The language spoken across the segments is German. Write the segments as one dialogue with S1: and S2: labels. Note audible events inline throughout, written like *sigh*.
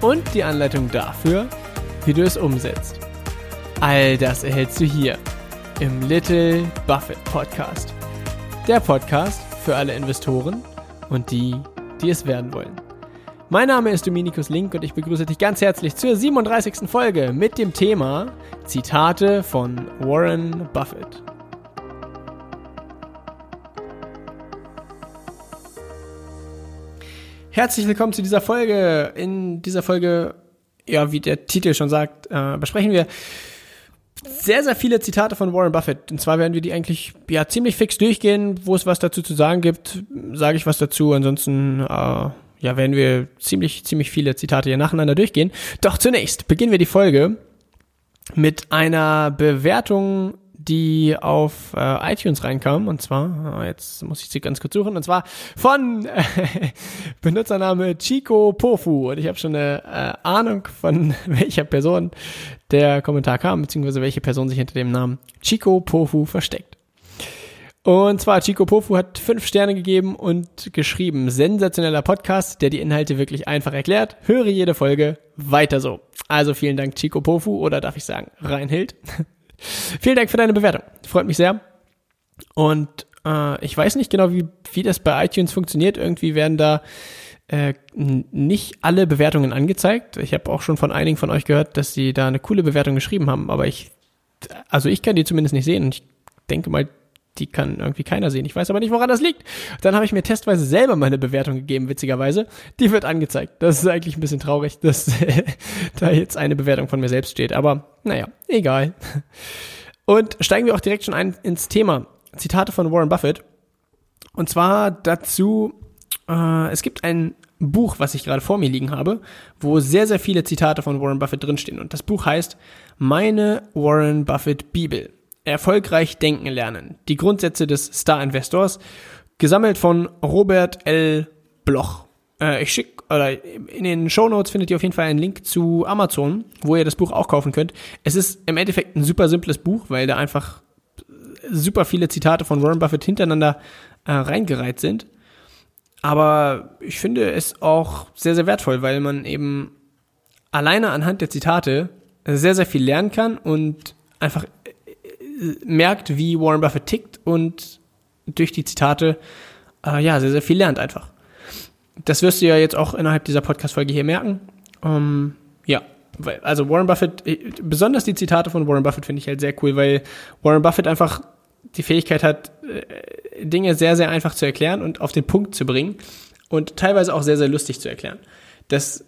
S1: und die Anleitung dafür, wie du es umsetzt. All das erhältst du hier im Little Buffett Podcast. Der Podcast für alle Investoren und die, die es werden wollen. Mein Name ist Dominikus Link und ich begrüße dich ganz herzlich zur 37. Folge mit dem Thema Zitate von Warren Buffett. Herzlich willkommen zu dieser Folge. In dieser Folge, ja, wie der Titel schon sagt, äh, besprechen wir sehr, sehr viele Zitate von Warren Buffett. Und zwar werden wir die eigentlich ja ziemlich fix durchgehen. Wo es was dazu zu sagen gibt, sage ich was dazu. Ansonsten äh, ja, werden wir ziemlich, ziemlich viele Zitate hier nacheinander durchgehen. Doch zunächst beginnen wir die Folge mit einer Bewertung die auf äh, iTunes reinkam. Und zwar, äh, jetzt muss ich sie ganz kurz suchen, und zwar von äh, *laughs* Benutzername Chico Pofu. Und ich habe schon eine äh, Ahnung, von *laughs* welcher Person der Kommentar kam, beziehungsweise welche Person sich hinter dem Namen Chico Pofu versteckt. Und zwar, Chico Pofu hat fünf Sterne gegeben und geschrieben, sensationeller Podcast, der die Inhalte wirklich einfach erklärt. Höre jede Folge, weiter so. Also vielen Dank, Chico Pofu, oder darf ich sagen, Reinhild. *laughs* Vielen Dank für deine Bewertung. Freut mich sehr. Und äh, ich weiß nicht genau, wie, wie das bei iTunes funktioniert. Irgendwie werden da äh, nicht alle Bewertungen angezeigt. Ich habe auch schon von einigen von euch gehört, dass sie da eine coole Bewertung geschrieben haben, aber ich, also ich kann die zumindest nicht sehen und ich denke mal, die kann irgendwie keiner sehen. Ich weiß aber nicht, woran das liegt. Dann habe ich mir testweise selber meine Bewertung gegeben, witzigerweise. Die wird angezeigt. Das ist eigentlich ein bisschen traurig, *laughs* dass da jetzt eine Bewertung von mir selbst steht. Aber naja, egal. Und steigen wir auch direkt schon ein ins Thema. Zitate von Warren Buffett. Und zwar dazu, äh, es gibt ein Buch, was ich gerade vor mir liegen habe, wo sehr, sehr viele Zitate von Warren Buffett drinstehen. Und das Buch heißt Meine Warren Buffett Bibel. Erfolgreich denken lernen. Die Grundsätze des Star Investors, gesammelt von Robert L. Bloch. Äh, ich schicke, oder in den Show Notes findet ihr auf jeden Fall einen Link zu Amazon, wo ihr das Buch auch kaufen könnt. Es ist im Endeffekt ein super simples Buch, weil da einfach super viele Zitate von Warren Buffett hintereinander äh, reingereiht sind. Aber ich finde es auch sehr, sehr wertvoll, weil man eben alleine anhand der Zitate sehr, sehr viel lernen kann und einfach merkt, wie Warren Buffett tickt und durch die Zitate äh, ja sehr, sehr viel lernt einfach. Das wirst du ja jetzt auch innerhalb dieser Podcast-Folge hier merken. Ähm, ja, also Warren Buffett, äh, besonders die Zitate von Warren Buffett finde ich halt sehr cool, weil Warren Buffett einfach die Fähigkeit hat, äh, Dinge sehr, sehr einfach zu erklären und auf den Punkt zu bringen und teilweise auch sehr, sehr lustig zu erklären. Das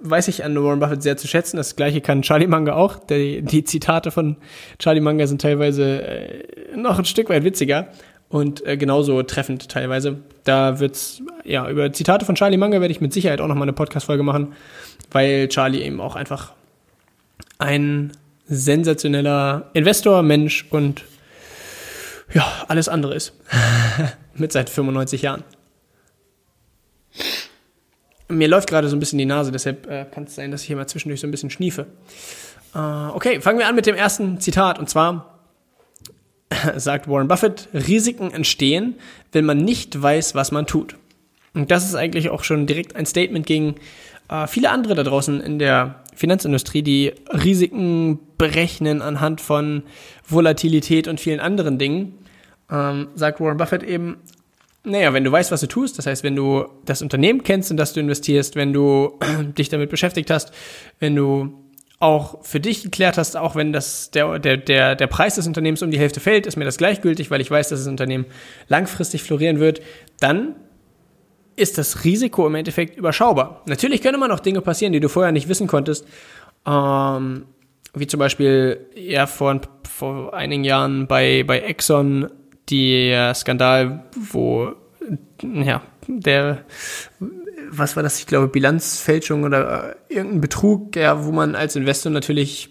S1: weiß ich an Warren Buffett sehr zu schätzen. Das gleiche kann Charlie Munger auch. Die, die Zitate von Charlie Munger sind teilweise äh, noch ein Stück weit witziger und äh, genauso treffend teilweise. Da wird's, ja, über Zitate von Charlie Munger werde ich mit Sicherheit auch noch mal eine Podcast-Folge machen, weil Charlie eben auch einfach ein sensationeller Investor, Mensch und ja, alles andere ist. *laughs* mit seit 95 Jahren. Mir läuft gerade so ein bisschen die Nase, deshalb äh, kann es sein, dass ich hier mal zwischendurch so ein bisschen schniefe. Äh, okay, fangen wir an mit dem ersten Zitat. Und zwar *laughs* sagt Warren Buffett, Risiken entstehen, wenn man nicht weiß, was man tut. Und das ist eigentlich auch schon direkt ein Statement gegen äh, viele andere da draußen in der Finanzindustrie, die Risiken berechnen anhand von Volatilität und vielen anderen Dingen. Ähm, sagt Warren Buffett eben, naja, wenn du weißt, was du tust, das heißt, wenn du das Unternehmen kennst, in das du investierst, wenn du *clears throat* dich damit beschäftigt hast, wenn du auch für dich geklärt hast, auch wenn das der, der, der, der Preis des Unternehmens um die Hälfte fällt, ist mir das gleichgültig, weil ich weiß, dass das Unternehmen langfristig florieren wird, dann ist das Risiko im Endeffekt überschaubar. Natürlich können immer noch Dinge passieren, die du vorher nicht wissen konntest, ähm, wie zum Beispiel ja vor, vor einigen Jahren bei, bei Exxon der Skandal, wo ja, der was war das? Ich glaube, Bilanzfälschung oder äh, irgendein Betrug, ja, wo man als Investor natürlich,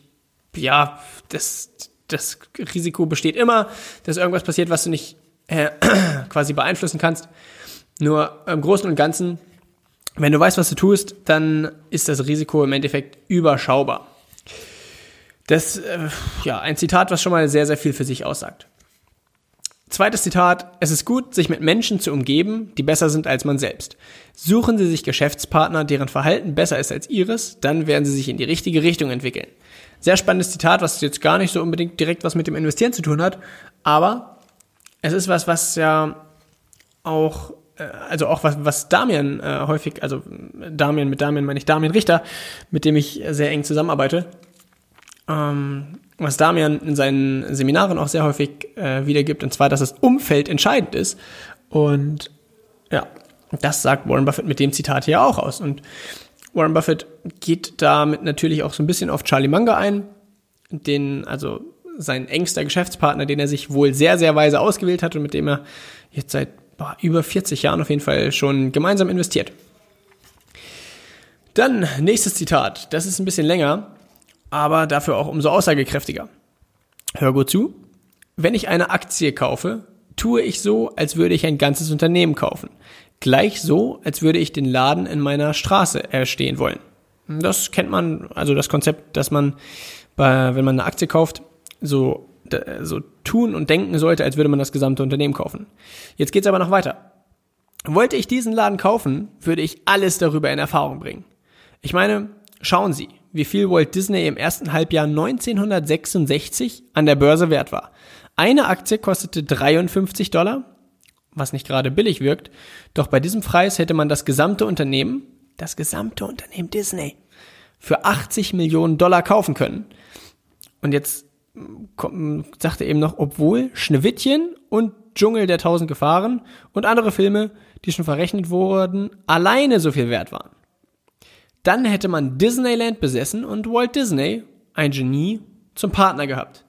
S1: ja, das, das Risiko besteht immer, dass irgendwas passiert, was du nicht äh, *clears throat* quasi beeinflussen kannst. Nur im Großen und Ganzen, wenn du weißt, was du tust, dann ist das Risiko im Endeffekt überschaubar. Das, äh, ja, ein Zitat, was schon mal sehr, sehr viel für sich aussagt. Zweites Zitat. Es ist gut, sich mit Menschen zu umgeben, die besser sind als man selbst. Suchen Sie sich Geschäftspartner, deren Verhalten besser ist als Ihres, dann werden Sie sich in die richtige Richtung entwickeln. Sehr spannendes Zitat, was jetzt gar nicht so unbedingt direkt was mit dem Investieren zu tun hat, aber es ist was, was ja auch, äh, also auch was, was Damian äh, häufig, also Damian, mit Damian meine ich Damian Richter, mit dem ich sehr eng zusammenarbeite, ähm, was Damian in seinen Seminaren auch sehr häufig äh, wiedergibt, und zwar, dass das Umfeld entscheidend ist. Und ja, das sagt Warren Buffett mit dem Zitat hier auch aus. Und Warren Buffett geht damit natürlich auch so ein bisschen auf Charlie Munger ein, den, also sein engster Geschäftspartner, den er sich wohl sehr, sehr weise ausgewählt hat und mit dem er jetzt seit boah, über 40 Jahren auf jeden Fall schon gemeinsam investiert. Dann nächstes Zitat, das ist ein bisschen länger aber dafür auch umso aussagekräftiger. Hör gut zu. Wenn ich eine Aktie kaufe, tue ich so, als würde ich ein ganzes Unternehmen kaufen. Gleich so, als würde ich den Laden in meiner Straße erstehen wollen. Das kennt man, also das Konzept, dass man, bei, wenn man eine Aktie kauft, so, so tun und denken sollte, als würde man das gesamte Unternehmen kaufen. Jetzt geht's aber noch weiter. Wollte ich diesen Laden kaufen, würde ich alles darüber in Erfahrung bringen. Ich meine, schauen Sie, wie viel Walt Disney im ersten Halbjahr 1966 an der Börse wert war. Eine Aktie kostete 53 Dollar, was nicht gerade billig wirkt, doch bei diesem Preis hätte man das gesamte Unternehmen, das gesamte Unternehmen Disney, für 80 Millionen Dollar kaufen können. Und jetzt sagt er eben noch, obwohl Schneewittchen und Dschungel der tausend Gefahren und andere Filme, die schon verrechnet wurden, alleine so viel wert waren. Dann hätte man Disneyland besessen und Walt Disney, ein Genie, zum Partner gehabt.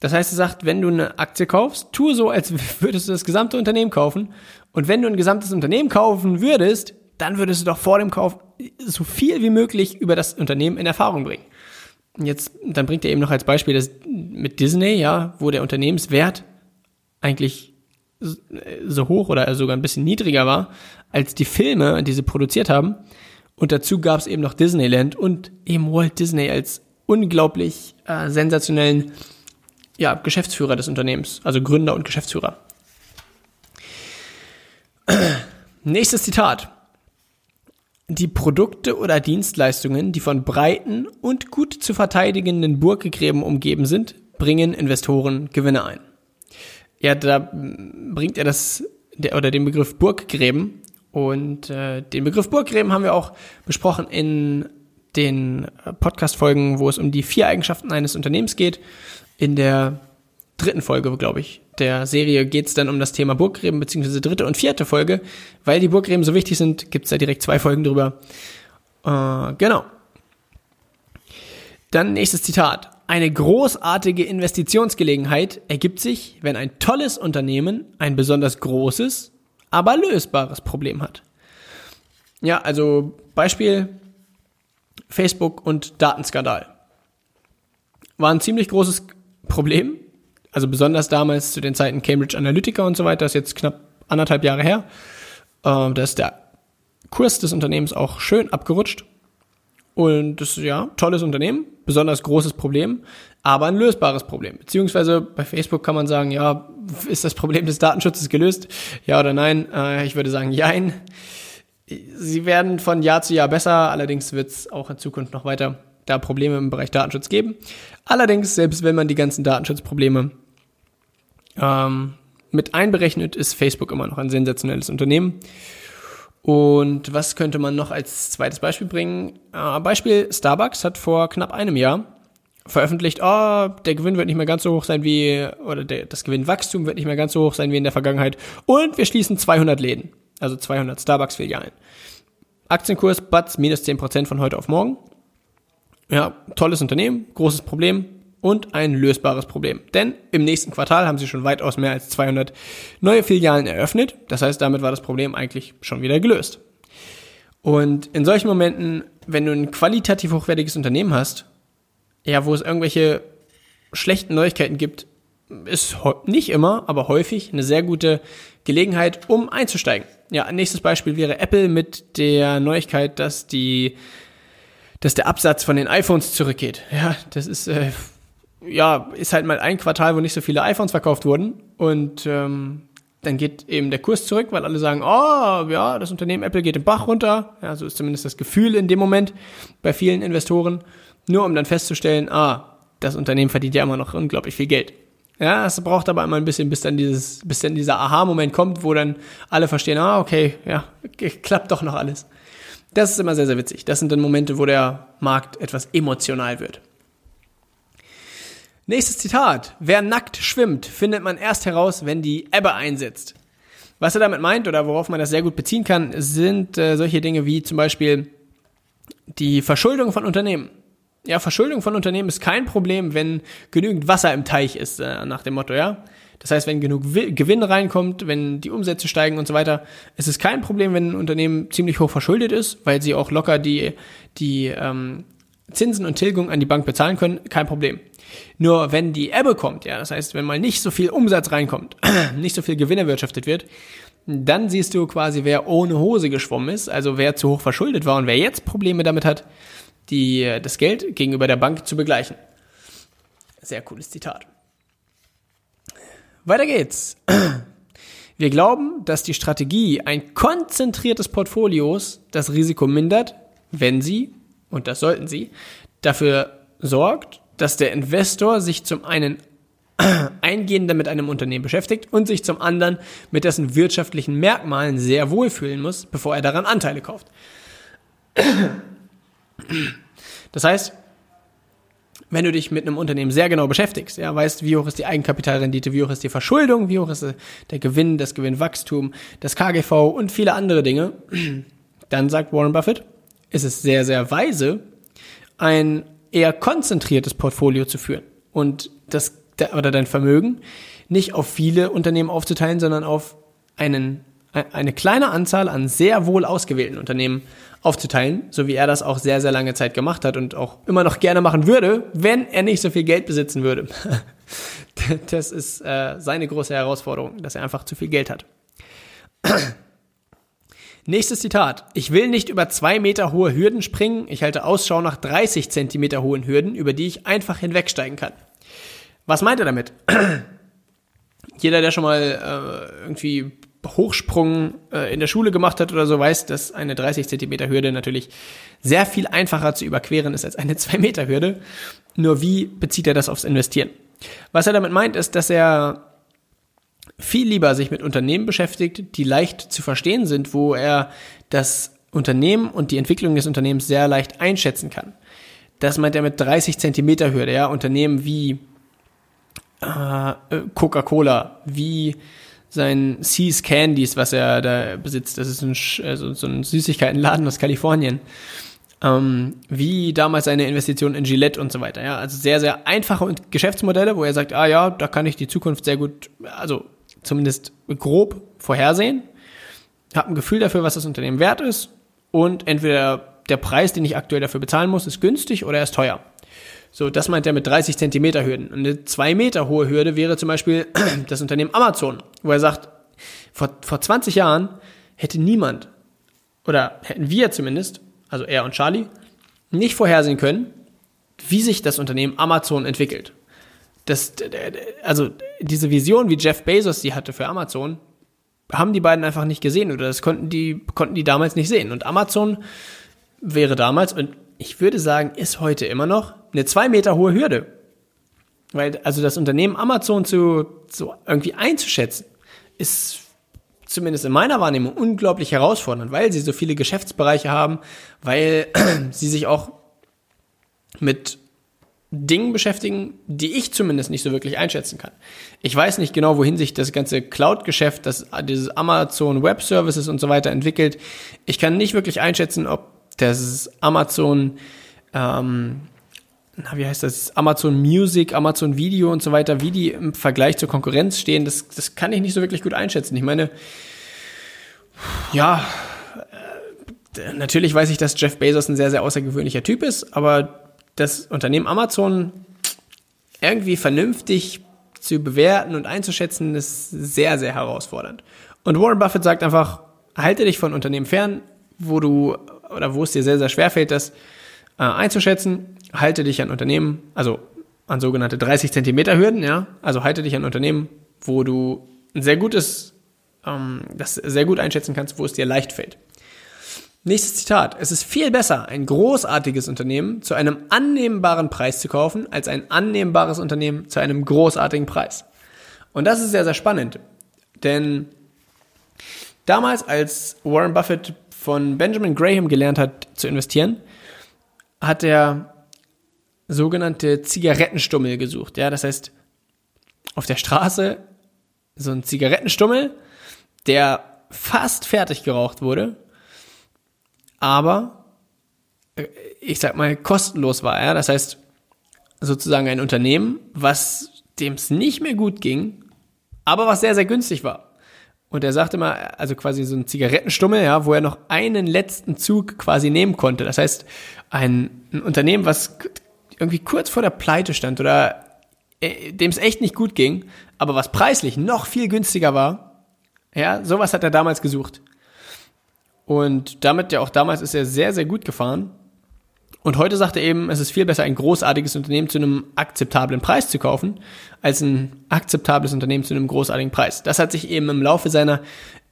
S1: Das heißt, er sagt, wenn du eine Aktie kaufst, tue so, als *laughs* würdest du das gesamte Unternehmen kaufen. Und wenn du ein gesamtes Unternehmen kaufen würdest, dann würdest du doch vor dem Kauf so viel wie möglich über das Unternehmen in Erfahrung bringen. Jetzt, dann bringt er eben noch als Beispiel das mit Disney, ja, wo der Unternehmenswert eigentlich so hoch oder sogar ein bisschen niedriger war als die Filme, die sie produziert haben. Und dazu gab es eben noch Disneyland und eben Walt Disney als unglaublich äh, sensationellen ja, Geschäftsführer des Unternehmens, also Gründer und Geschäftsführer. *clears throat* Nächstes Zitat. Die Produkte oder Dienstleistungen, die von breiten und gut zu verteidigenden Burggräben umgeben sind, bringen Investoren Gewinne ein. Ja, da bringt er das der, oder den Begriff Burggräben und äh, den Begriff Burggräben haben wir auch besprochen in den äh, Podcast-Folgen, wo es um die vier Eigenschaften eines Unternehmens geht. In der dritten Folge, glaube ich, der Serie geht es dann um das Thema Burggräben, beziehungsweise dritte und vierte Folge. Weil die Burggräben so wichtig sind, gibt es da direkt zwei Folgen drüber. Äh, genau. Dann nächstes Zitat. Eine großartige Investitionsgelegenheit ergibt sich, wenn ein tolles Unternehmen ein besonders großes, aber lösbares Problem hat. Ja, also Beispiel Facebook und Datenskandal. War ein ziemlich großes Problem, also besonders damals zu den Zeiten Cambridge Analytica und so weiter, das ist jetzt knapp anderthalb Jahre her. Äh, da ist der Kurs des Unternehmens auch schön abgerutscht. Und das ist ja tolles Unternehmen, besonders großes Problem, aber ein lösbares Problem. Beziehungsweise bei Facebook kann man sagen, ja, ist das Problem des Datenschutzes gelöst? Ja oder nein? Äh, ich würde sagen, jein. Sie werden von Jahr zu Jahr besser, allerdings wird es auch in Zukunft noch weiter da Probleme im Bereich Datenschutz geben. Allerdings, selbst wenn man die ganzen Datenschutzprobleme ähm, mit einberechnet, ist Facebook immer noch ein sensationelles Unternehmen. Und was könnte man noch als zweites Beispiel bringen? Äh, Beispiel Starbucks hat vor knapp einem Jahr veröffentlicht, oh, der Gewinn wird nicht mehr ganz so hoch sein wie, oder der, das Gewinnwachstum wird nicht mehr ganz so hoch sein wie in der Vergangenheit. Und wir schließen 200 Läden, also 200 Starbucks-Filialen. Aktienkurs Batz minus 10% von heute auf morgen. Ja, tolles Unternehmen, großes Problem und ein lösbares Problem. Denn im nächsten Quartal haben sie schon weitaus mehr als 200 neue Filialen eröffnet. Das heißt, damit war das Problem eigentlich schon wieder gelöst. Und in solchen Momenten, wenn du ein qualitativ hochwertiges Unternehmen hast, ja, wo es irgendwelche schlechten Neuigkeiten gibt, ist nicht immer, aber häufig eine sehr gute Gelegenheit, um einzusteigen. Ja, nächstes Beispiel wäre Apple mit der Neuigkeit, dass die, dass der Absatz von den iPhones zurückgeht. Ja, das ist äh, ja ist halt mal ein Quartal, wo nicht so viele iPhones verkauft wurden und ähm, dann geht eben der Kurs zurück, weil alle sagen, oh, ja, das Unternehmen Apple geht den Bach runter. Ja, so ist zumindest das Gefühl in dem Moment bei vielen Investoren. Nur um dann festzustellen, ah, das Unternehmen verdient ja immer noch unglaublich viel Geld. Ja, es braucht aber immer ein bisschen, bis dann dieses, bis dann dieser Aha-Moment kommt, wo dann alle verstehen, ah, okay, ja, *laughs* klappt doch noch alles. Das ist immer sehr, sehr witzig. Das sind dann Momente, wo der Markt etwas emotional wird. Nächstes Zitat. Wer nackt schwimmt, findet man erst heraus, wenn die Ebbe einsetzt. Was er damit meint oder worauf man das sehr gut beziehen kann, sind äh, solche Dinge wie zum Beispiel die Verschuldung von Unternehmen. Ja, Verschuldung von Unternehmen ist kein Problem, wenn genügend Wasser im Teich ist, äh, nach dem Motto, ja. Das heißt, wenn genug Gewinn reinkommt, wenn die Umsätze steigen und so weiter, ist es kein Problem, wenn ein Unternehmen ziemlich hoch verschuldet ist, weil sie auch locker die, die ähm, Zinsen und Tilgung an die Bank bezahlen können, kein Problem. Nur wenn die Ebbe kommt, ja, das heißt, wenn mal nicht so viel Umsatz reinkommt, *clears throat* nicht so viel Gewinn erwirtschaftet wird, dann siehst du quasi, wer ohne Hose geschwommen ist, also wer zu hoch verschuldet war und wer jetzt Probleme damit hat, die, das Geld gegenüber der Bank zu begleichen. Sehr cooles Zitat. Weiter geht's. *clears throat* Wir glauben, dass die Strategie ein konzentriertes Portfolios das Risiko mindert, wenn sie, und das sollten sie, dafür sorgt, dass der Investor sich zum einen *clears throat* eingehender mit einem Unternehmen beschäftigt und sich zum anderen mit dessen wirtschaftlichen Merkmalen sehr wohlfühlen muss, bevor er daran Anteile kauft. *clears throat* Das heißt, wenn du dich mit einem Unternehmen sehr genau beschäftigst, ja, weißt, wie hoch ist die Eigenkapitalrendite, wie hoch ist die Verschuldung, wie hoch ist der Gewinn, das Gewinnwachstum, das KGV und viele andere Dinge, *clears throat* dann sagt Warren Buffett, ist es sehr, sehr weise, ein eher konzentriertes Portfolio zu führen und das oder dein Vermögen nicht auf viele Unternehmen aufzuteilen, sondern auf einen, eine kleine Anzahl an sehr wohl ausgewählten Unternehmen aufzuteilen, so wie er das auch sehr, sehr lange Zeit gemacht hat und auch immer noch gerne machen würde, wenn er nicht so viel Geld besitzen würde. *laughs* das ist äh, seine große Herausforderung, dass er einfach zu viel Geld hat. Nächstes Zitat. Ich will nicht über zwei Meter hohe Hürden springen. Ich halte Ausschau nach 30 Zentimeter hohen Hürden, über die ich einfach hinwegsteigen kann. Was meint er damit? *clears throat* Jeder, der schon mal äh, irgendwie Hochsprung äh, in der Schule gemacht hat oder so, weiß, dass eine 30 Zentimeter Hürde natürlich sehr viel einfacher zu überqueren ist als eine 2 Meter Hürde. Nur wie bezieht er das aufs Investieren? Was er damit meint, ist, dass er viel lieber sich mit Unternehmen beschäftigt, die leicht zu verstehen sind, wo er das Unternehmen und die Entwicklung des Unternehmens sehr leicht einschätzen kann. Das meint er mit 30 Zentimeter Hürde, ja, Unternehmen wie äh, Coca-Cola, wie sein Seas Candies, was er da besitzt. Das ist ein, also so ein Süßigkeitenladen aus Kalifornien. Ähm, wie damals seine Investition in Gillette und so weiter. Ja, also sehr, sehr einfache Geschäftsmodelle, wo er sagt, ah ja, da kann ich die Zukunft sehr gut, also zumindest grob vorhersehen, habe ein Gefühl dafür, was das Unternehmen wert ist und entweder der Preis, den ich aktuell dafür bezahlen muss, ist günstig oder er ist teuer. So, das meint er mit 30 Zentimeter Hürden. Eine zwei Meter hohe Hürde wäre zum Beispiel *clears throat* das Unternehmen Amazon, wo er sagt, vor, vor 20 Jahren hätte niemand, oder hätten wir zumindest, also er und Charlie, nicht vorhersehen können, wie sich das Unternehmen Amazon entwickelt das, also diese Vision, wie Jeff Bezos die hatte für Amazon, haben die beiden einfach nicht gesehen oder das konnten die, konnten die damals nicht sehen. Und Amazon wäre damals, und ich würde sagen, ist heute immer noch eine zwei Meter hohe Hürde. Weil, also das Unternehmen Amazon zu, zu irgendwie einzuschätzen, ist zumindest in meiner Wahrnehmung unglaublich herausfordernd, weil sie so viele Geschäftsbereiche haben, weil *clears throat* sie sich auch mit Dingen beschäftigen, die ich zumindest nicht so wirklich einschätzen kann. Ich weiß nicht genau, wohin sich das ganze Cloud-Geschäft, das, dieses Amazon Web Services und so weiter entwickelt. Ich kann nicht wirklich einschätzen, ob das Amazon, ähm, na, wie heißt das, Amazon Music, Amazon Video und so weiter, wie die im Vergleich zur Konkurrenz stehen, das, das kann ich nicht so wirklich gut einschätzen. Ich meine, ja, natürlich weiß ich, dass Jeff Bezos ein sehr, sehr außergewöhnlicher Typ ist, aber das Unternehmen Amazon irgendwie vernünftig zu bewerten und einzuschätzen, ist sehr, sehr herausfordernd. Und Warren Buffett sagt einfach, halte dich von Unternehmen fern, wo du oder wo es dir sehr, sehr schwer fällt, das äh, einzuschätzen. Halte dich an Unternehmen, also an sogenannte 30 Zentimeter Hürden, ja. Also halte dich an Unternehmen, wo du ein sehr gutes, ähm, das sehr gut einschätzen kannst, wo es dir leicht fällt. Nächstes Zitat. Es ist viel besser, ein großartiges Unternehmen zu einem annehmbaren Preis zu kaufen, als ein annehmbares Unternehmen zu einem großartigen Preis. Und das ist sehr, sehr spannend. Denn damals, als Warren Buffett von Benjamin Graham gelernt hat zu investieren, hat er sogenannte Zigarettenstummel gesucht. Ja, das heißt, auf der Straße so ein Zigarettenstummel, der fast fertig geraucht wurde, aber äh, ich sag mal kostenlos war. Ja? Das heißt, sozusagen ein Unternehmen, was dem es nicht mehr gut ging, aber was sehr, sehr günstig war. Und er sagte mal, also quasi so ein Zigarettenstummel, ja, wo er noch einen letzten Zug quasi nehmen konnte. Das heißt, ein, ein Unternehmen, was irgendwie kurz vor der Pleite stand oder äh, dem es echt nicht gut ging, aber was preislich noch viel günstiger war, ja, sowas hat er damals gesucht. Und damit ja auch damals ist er sehr, sehr gut gefahren. Und heute sagt er eben, es ist viel besser, ein großartiges Unternehmen zu einem akzeptablen Preis zu kaufen, als ein akzeptables Unternehmen zu einem großartigen Preis. Das hat sich eben im Laufe seiner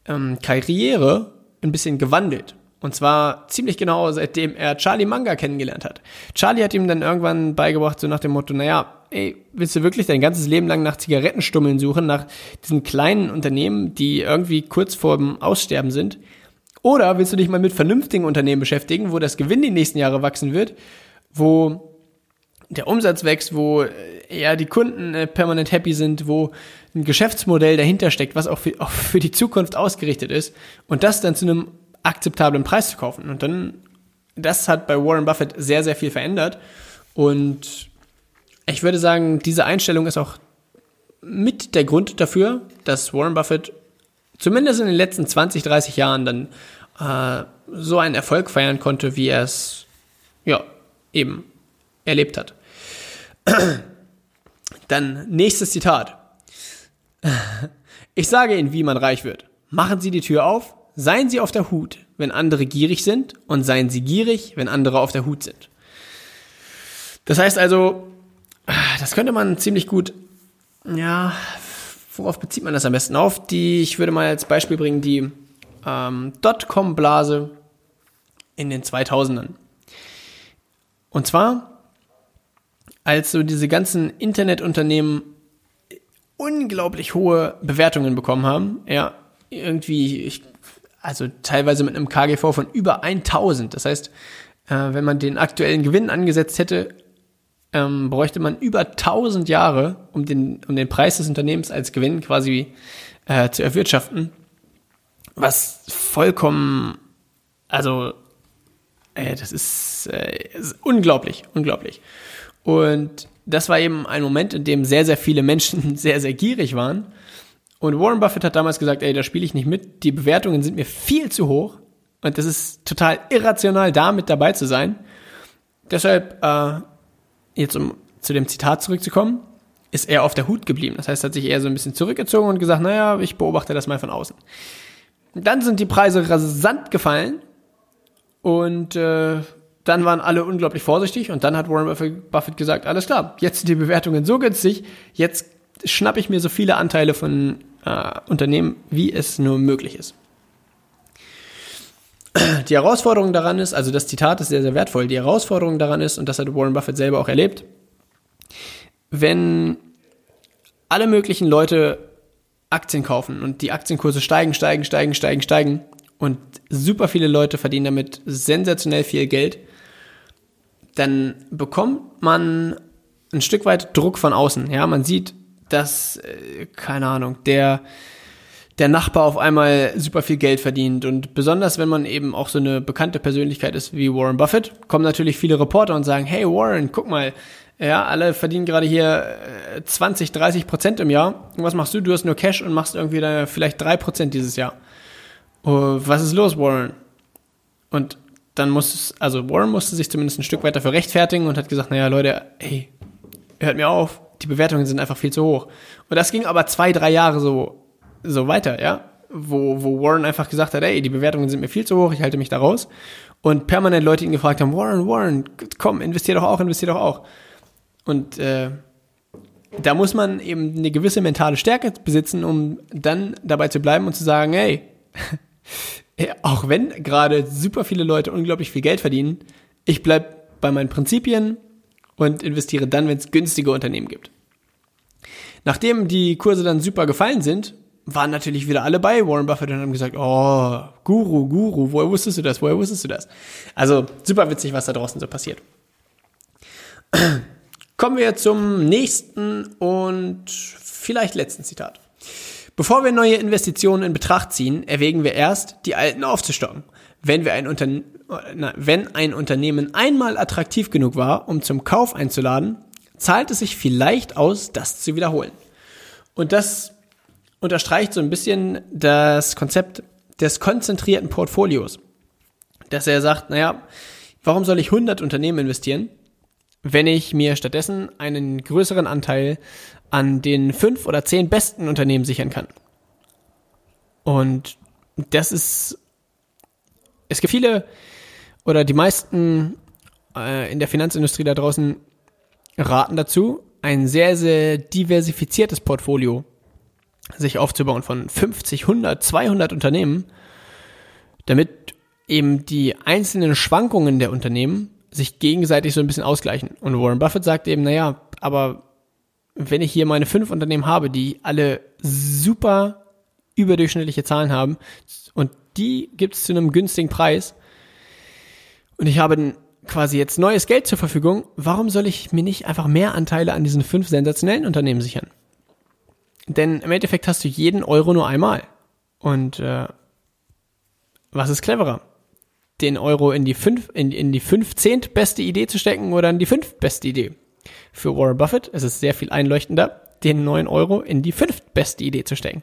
S1: ähm, Karriere ein bisschen gewandelt. Und zwar ziemlich genau seitdem er Charlie Manga kennengelernt hat. Charlie hat ihm dann irgendwann beigebracht, so nach dem Motto, naja, ey, willst du wirklich dein ganzes Leben lang nach Zigarettenstummeln suchen, nach diesen kleinen Unternehmen, die irgendwie kurz vor dem Aussterben sind? Oder willst du dich mal mit vernünftigen Unternehmen beschäftigen, wo das Gewinn die nächsten Jahre wachsen wird, wo der Umsatz wächst, wo äh, ja die Kunden äh, permanent happy sind, wo ein Geschäftsmodell dahinter steckt, was auch für, auch für die Zukunft ausgerichtet ist und das dann zu einem akzeptablen Preis zu kaufen. Und dann, das hat bei Warren Buffett sehr, sehr viel verändert. Und ich würde sagen, diese Einstellung ist auch mit der Grund dafür, dass Warren Buffett zumindest in den letzten 20, 30 Jahren dann äh, so einen Erfolg feiern konnte, wie er es ja eben erlebt hat. Dann nächstes Zitat. Ich sage Ihnen, wie man reich wird. Machen Sie die Tür auf, seien Sie auf der Hut, wenn andere gierig sind, und seien Sie gierig, wenn andere auf der Hut sind. Das heißt also, das könnte man ziemlich gut, ja, worauf bezieht man das am besten auf? Die, ich würde mal als Beispiel bringen, die ähm, Dotcom-Blase in den 2000ern. Und zwar, als so diese ganzen Internetunternehmen unglaublich hohe Bewertungen bekommen haben, ja, irgendwie, ich, also teilweise mit einem KGV von über 1000. Das heißt, äh, wenn man den aktuellen Gewinn angesetzt hätte, ähm, bräuchte man über 1000 Jahre, um den, um den Preis des Unternehmens als Gewinn quasi äh, zu erwirtschaften. Was vollkommen, also, äh, das ist, äh, ist unglaublich, unglaublich. Und das war eben ein Moment, in dem sehr, sehr viele Menschen *laughs* sehr, sehr gierig waren. Und Warren Buffett hat damals gesagt, ey, da spiele ich nicht mit, die Bewertungen sind mir viel zu hoch und das ist total irrational, da mit dabei zu sein. Deshalb äh, jetzt um zu dem Zitat zurückzukommen, ist er auf der Hut geblieben. Das heißt, er hat sich eher so ein bisschen zurückgezogen und gesagt, naja, ich beobachte das mal von außen. Dann sind die Preise rasant gefallen und äh, dann waren alle unglaublich vorsichtig und dann hat Warren Buffett gesagt, alles klar, jetzt sind die Bewertungen so günstig, jetzt schnappe ich mir so viele Anteile von äh, Unternehmen, wie es nur möglich ist. Die Herausforderung daran ist, also das Zitat ist sehr, sehr wertvoll, die Herausforderung daran ist, und das hat Warren Buffett selber auch erlebt, wenn alle möglichen Leute Aktien kaufen und die Aktienkurse steigen, steigen, steigen, steigen, steigen und super viele Leute verdienen damit sensationell viel Geld, dann bekommt man ein Stück weit Druck von außen. Ja, man sieht, dass, äh, keine Ahnung, der der Nachbar auf einmal super viel Geld verdient. Und besonders wenn man eben auch so eine bekannte Persönlichkeit ist wie Warren Buffett, kommen natürlich viele Reporter und sagen, hey Warren, guck mal, ja, alle verdienen gerade hier 20, äh, 30 Prozent im Jahr. Und was machst du? Du hast nur Cash und machst irgendwie da vielleicht drei Prozent dieses Jahr. Uh, was ist los, Warren? Und dann muss es, also Warren musste sich zumindest ein Stück weit dafür rechtfertigen und hat gesagt, naja, Leute, ey, hört mir auf, die Bewertungen sind einfach viel zu hoch. Und das ging aber zwei, drei Jahre so, so weiter, ja. Wo, wo Warren einfach gesagt hat, ey, die Bewertungen sind mir viel zu hoch, ich halte mich da raus. Und permanent Leute ihn gefragt haben, Warren, Warren, komm, investier doch auch, investier doch auch. Und äh, da muss man eben eine gewisse mentale Stärke besitzen, um dann dabei zu bleiben und zu sagen, hey, *laughs* auch wenn gerade super viele Leute unglaublich viel Geld verdienen, ich bleib bei meinen Prinzipien und investiere dann, wenn es günstige Unternehmen gibt. Nachdem die Kurse dann super gefallen sind, waren natürlich wieder alle bei Warren Buffett und haben gesagt, oh, Guru, Guru, woher wusstest du das, woher wusstest du das? Also super witzig, was da draußen so passiert. *clears throat* Kommen wir zum nächsten und vielleicht letzten Zitat. Bevor wir neue Investitionen in Betracht ziehen, erwägen wir erst, die alten aufzustocken. Wenn, wir ein Unterne wenn ein Unternehmen einmal attraktiv genug war, um zum Kauf einzuladen, zahlt es sich vielleicht aus, das zu wiederholen. Und das unterstreicht so ein bisschen das Konzept des konzentrierten Portfolios. Dass er sagt, naja, warum soll ich 100 Unternehmen investieren, wenn ich mir stattdessen einen größeren Anteil an den fünf oder zehn besten Unternehmen sichern kann. Und das ist, es gibt viele oder die meisten äh, in der Finanzindustrie da draußen raten dazu, ein sehr, sehr diversifiziertes Portfolio sich aufzubauen von 50, 100, 200 Unternehmen, damit eben die einzelnen Schwankungen der Unternehmen sich gegenseitig so ein bisschen ausgleichen. Und Warren Buffett sagt eben, naja, aber wenn ich hier meine fünf Unternehmen habe, die alle super überdurchschnittliche Zahlen haben und die gibt es zu einem günstigen Preis und ich habe quasi jetzt neues Geld zur Verfügung, warum soll ich mir nicht einfach mehr Anteile an diesen fünf sensationellen Unternehmen sichern? Denn im Endeffekt hast du jeden Euro nur einmal. Und äh, was ist cleverer? Den Euro in die fünf, in, in die fünfzehnt beste Idee zu stecken oder in die fünf beste Idee? Für Warren Buffett ist es sehr viel einleuchtender, den neun Euro in die fünftbeste Idee zu stecken.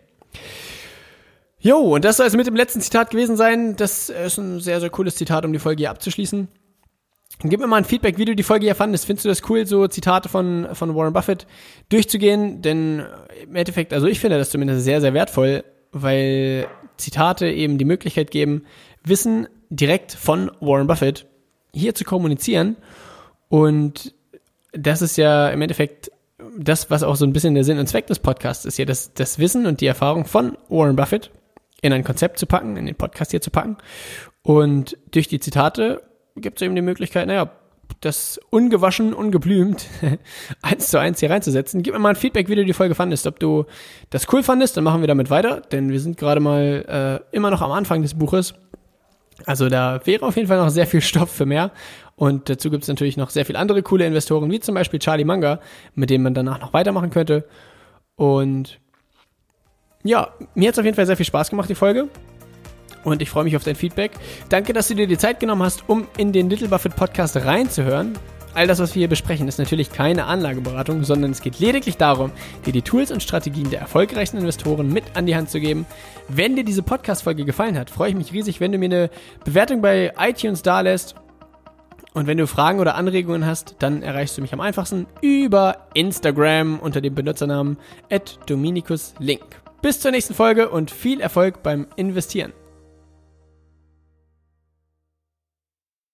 S1: Jo, und das soll es mit dem letzten Zitat gewesen sein. Das ist ein sehr, sehr cooles Zitat, um die Folge hier abzuschließen. Gib mir mal ein Feedback, wie du die Folge hier fandest. Findest du das cool, so Zitate von, von Warren Buffett durchzugehen? Denn im Endeffekt, also ich finde das zumindest sehr, sehr wertvoll, weil Zitate eben die Möglichkeit geben, Wissen direkt von Warren Buffett hier zu kommunizieren. Und das ist ja im Endeffekt das, was auch so ein bisschen der Sinn und Zweck des Podcasts ist, ja das, das Wissen und die Erfahrung von Warren Buffett in ein Konzept zu packen, in den Podcast hier zu packen. Und durch die Zitate gibt es eben die Möglichkeit, naja, das ungewaschen, ungeblümt *laughs* eins zu eins hier reinzusetzen. Gib mir mal ein Feedback, wie du die Folge fandest. Ob du das cool fandest, dann machen wir damit weiter, denn wir sind gerade mal äh, immer noch am Anfang des Buches. Also da wäre auf jeden Fall noch sehr viel Stoff für mehr. Und dazu gibt es natürlich noch sehr viele andere coole Investoren, wie zum Beispiel Charlie Manga, mit dem man danach noch weitermachen könnte. Und ja, mir hat es auf jeden Fall sehr viel Spaß gemacht, die Folge. Und ich freue mich auf dein Feedback. Danke, dass du dir die Zeit genommen hast, um in den Little Buffett Podcast reinzuhören. All das, was wir hier besprechen, ist natürlich keine Anlageberatung, sondern es geht lediglich darum, dir die Tools und Strategien der erfolgreichsten Investoren mit an die Hand zu geben. Wenn dir diese Podcast-Folge gefallen hat, freue ich mich riesig, wenn du mir eine Bewertung bei iTunes dalässt. Und wenn du Fragen oder Anregungen hast, dann erreichst du mich am einfachsten über Instagram unter dem Benutzernamen @dominikuslink. Bis zur nächsten Folge und viel Erfolg beim Investieren.